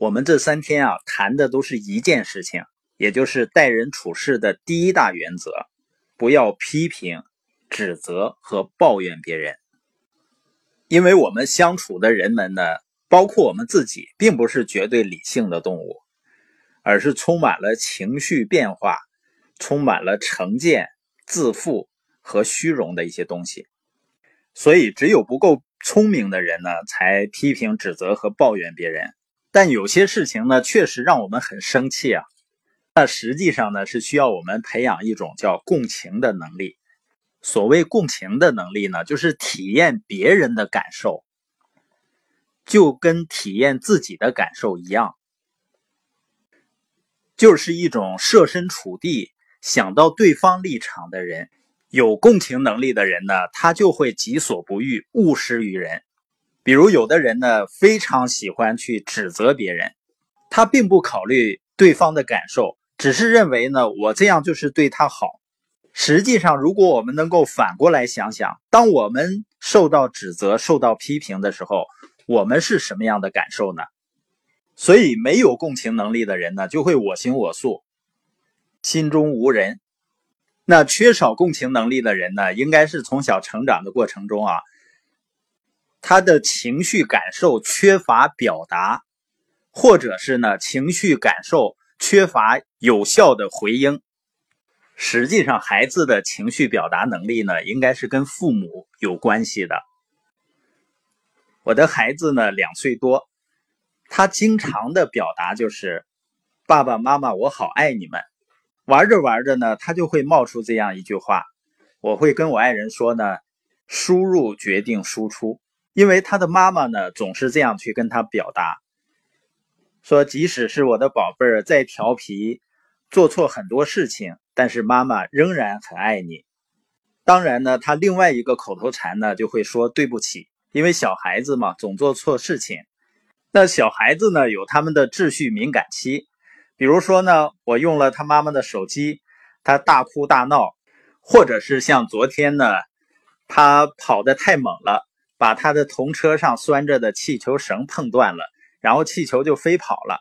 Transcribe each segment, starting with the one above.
我们这三天啊，谈的都是一件事情，也就是待人处事的第一大原则：不要批评、指责和抱怨别人。因为我们相处的人们呢，包括我们自己，并不是绝对理性的动物，而是充满了情绪变化、充满了成见、自负和虚荣的一些东西。所以，只有不够聪明的人呢，才批评、指责和抱怨别人。但有些事情呢，确实让我们很生气啊。那实际上呢，是需要我们培养一种叫共情的能力。所谓共情的能力呢，就是体验别人的感受，就跟体验自己的感受一样，就是一种设身处地想到对方立场的人。有共情能力的人呢，他就会己所不欲，勿施于人。比如有的人呢，非常喜欢去指责别人，他并不考虑对方的感受，只是认为呢，我这样就是对他好。实际上，如果我们能够反过来想想，当我们受到指责、受到批评的时候，我们是什么样的感受呢？所以，没有共情能力的人呢，就会我行我素，心中无人。那缺少共情能力的人呢，应该是从小成长的过程中啊，他的情绪感受缺乏表达，或者是呢，情绪感受缺乏有效的回应。实际上，孩子的情绪表达能力呢，应该是跟父母有关系的。我的孩子呢，两岁多，他经常的表达就是“爸爸妈妈，我好爱你们”。玩着玩着呢，他就会冒出这样一句话，我会跟我爱人说呢：“输入决定输出。”因为他的妈妈呢，总是这样去跟他表达，说即使是我的宝贝儿再调皮，做错很多事情，但是妈妈仍然很爱你。当然呢，他另外一个口头禅呢，就会说对不起，因为小孩子嘛，总做错事情。那小孩子呢，有他们的秩序敏感期。比如说呢，我用了他妈妈的手机，他大哭大闹，或者是像昨天呢，他跑得太猛了，把他的童车上拴着的气球绳碰断了，然后气球就飞跑了。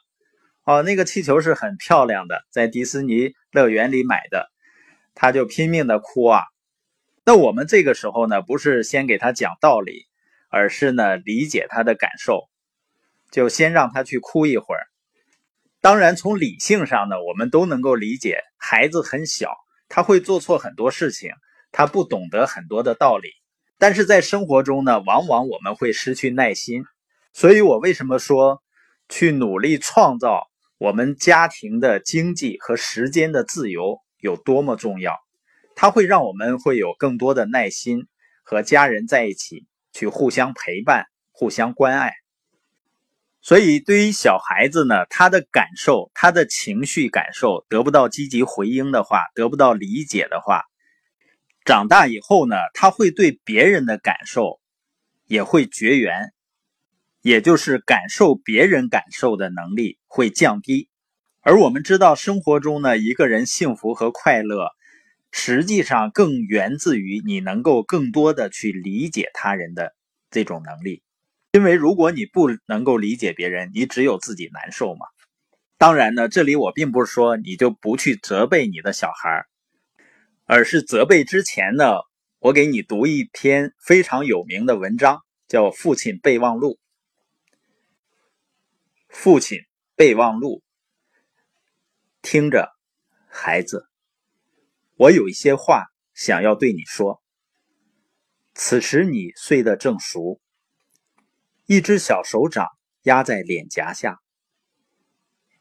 哦，那个气球是很漂亮的，在迪士尼乐园里买的，他就拼命的哭啊。那我们这个时候呢，不是先给他讲道理，而是呢理解他的感受，就先让他去哭一会儿。当然，从理性上呢，我们都能够理解，孩子很小，他会做错很多事情，他不懂得很多的道理。但是在生活中呢，往往我们会失去耐心。所以我为什么说，去努力创造我们家庭的经济和时间的自由有多么重要？它会让我们会有更多的耐心和家人在一起，去互相陪伴、互相关爱。所以，对于小孩子呢，他的感受、他的情绪感受得不到积极回应的话，得不到理解的话，长大以后呢，他会对别人的感受也会绝缘，也就是感受别人感受的能力会降低。而我们知道，生活中呢，一个人幸福和快乐，实际上更源自于你能够更多的去理解他人的这种能力。因为如果你不能够理解别人，你只有自己难受嘛。当然呢，这里我并不是说你就不去责备你的小孩，而是责备之前呢，我给你读一篇非常有名的文章，叫《父亲备忘录》。父亲备忘录，听着，孩子，我有一些话想要对你说。此时你睡得正熟。一只小手掌压在脸颊下，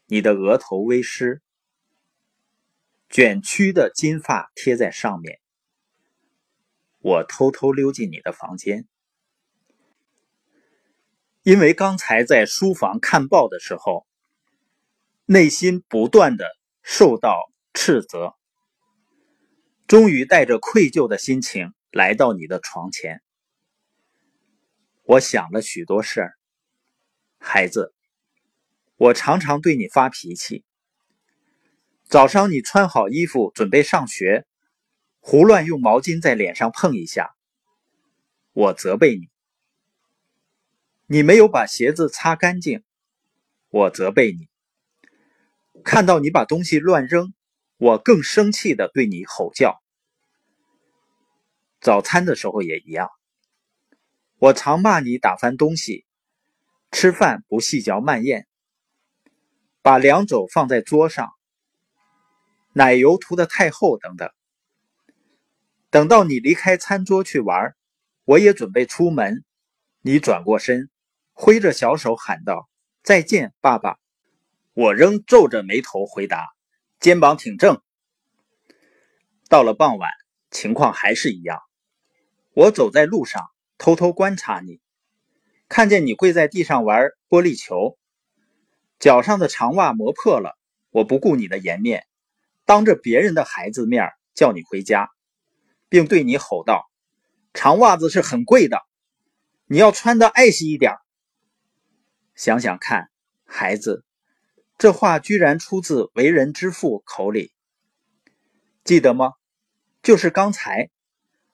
你的额头微湿，卷曲的金发贴在上面。我偷偷溜进你的房间，因为刚才在书房看报的时候，内心不断的受到斥责，终于带着愧疚的心情来到你的床前。我想了许多事儿，孩子，我常常对你发脾气。早上你穿好衣服准备上学，胡乱用毛巾在脸上碰一下，我责备你。你没有把鞋子擦干净，我责备你；看到你把东西乱扔，我更生气的对你吼叫。早餐的时候也一样，我常骂你打翻东西，吃饭不细嚼慢咽，把凉酒放在桌上，奶油涂的太厚等等。等到你离开餐桌去玩，我也准备出门，你转过身，挥着小手喊道：“再见，爸爸。”我仍皱着眉头回答，肩膀挺正。到了傍晚，情况还是一样。我走在路上，偷偷观察你，看见你跪在地上玩玻璃球，脚上的长袜磨破了。我不顾你的颜面，当着别人的孩子面叫你回家，并对你吼道：“长袜子是很贵的，你要穿的爱惜一点。”想想看，孩子，这话居然出自为人之父口里，记得吗？就是刚才。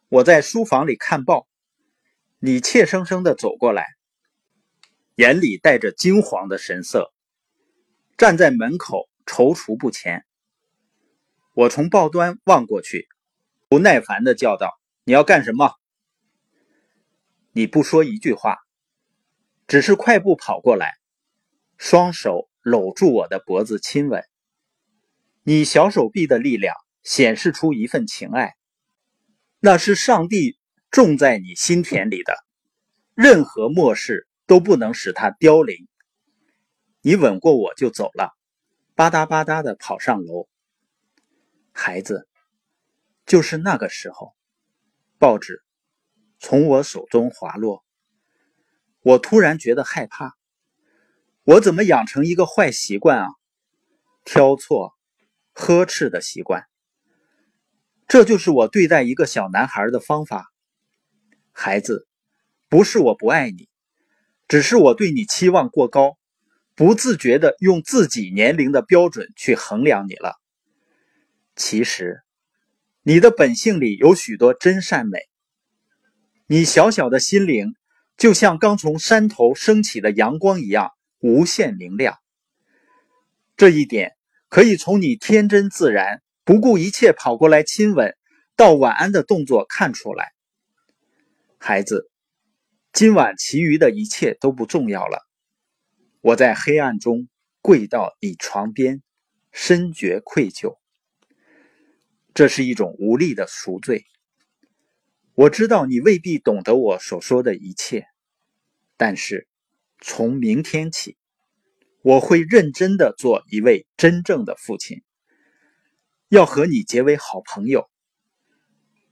我在书房里看报，你怯生生的走过来，眼里带着惊惶的神色，站在门口踌躇不前。我从报端望过去，不耐烦的叫道：“你要干什么？”你不说一句话，只是快步跑过来，双手搂住我的脖子亲吻。你小手臂的力量显示出一份情爱。那是上帝种在你心田里的，任何漠视都不能使它凋零。你吻过我就走了，吧嗒吧嗒的跑上楼。孩子，就是那个时候，报纸从我手中滑落，我突然觉得害怕。我怎么养成一个坏习惯啊？挑错、呵斥的习惯。这就是我对待一个小男孩的方法，孩子，不是我不爱你，只是我对你期望过高，不自觉的用自己年龄的标准去衡量你了。其实，你的本性里有许多真善美，你小小的心灵就像刚从山头升起的阳光一样无限明亮。这一点可以从你天真自然。不顾一切跑过来亲吻，到晚安的动作看出来。孩子，今晚其余的一切都不重要了。我在黑暗中跪到你床边，深觉愧疚。这是一种无力的赎罪。我知道你未必懂得我所说的一切，但是从明天起，我会认真的做一位真正的父亲。要和你结为好朋友。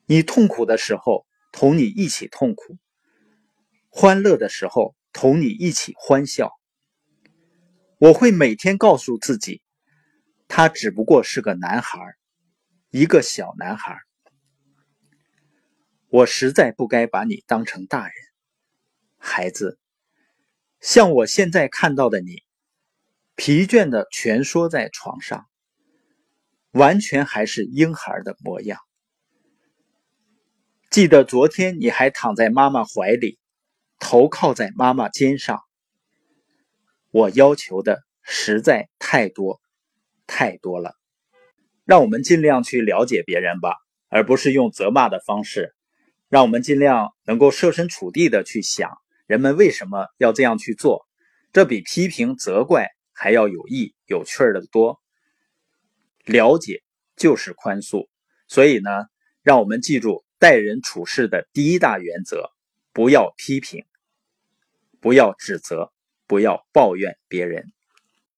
你痛苦的时候，同你一起痛苦；欢乐的时候，同你一起欢笑。我会每天告诉自己，他只不过是个男孩，一个小男孩。我实在不该把你当成大人，孩子。像我现在看到的你，疲倦的蜷缩在床上。完全还是婴孩的模样。记得昨天你还躺在妈妈怀里，头靠在妈妈肩上。我要求的实在太多，太多了。让我们尽量去了解别人吧，而不是用责骂的方式。让我们尽量能够设身处地的去想，人们为什么要这样去做？这比批评责怪还要有益、有趣的多。了解就是宽恕，所以呢，让我们记住待人处事的第一大原则：不要批评，不要指责，不要抱怨别人。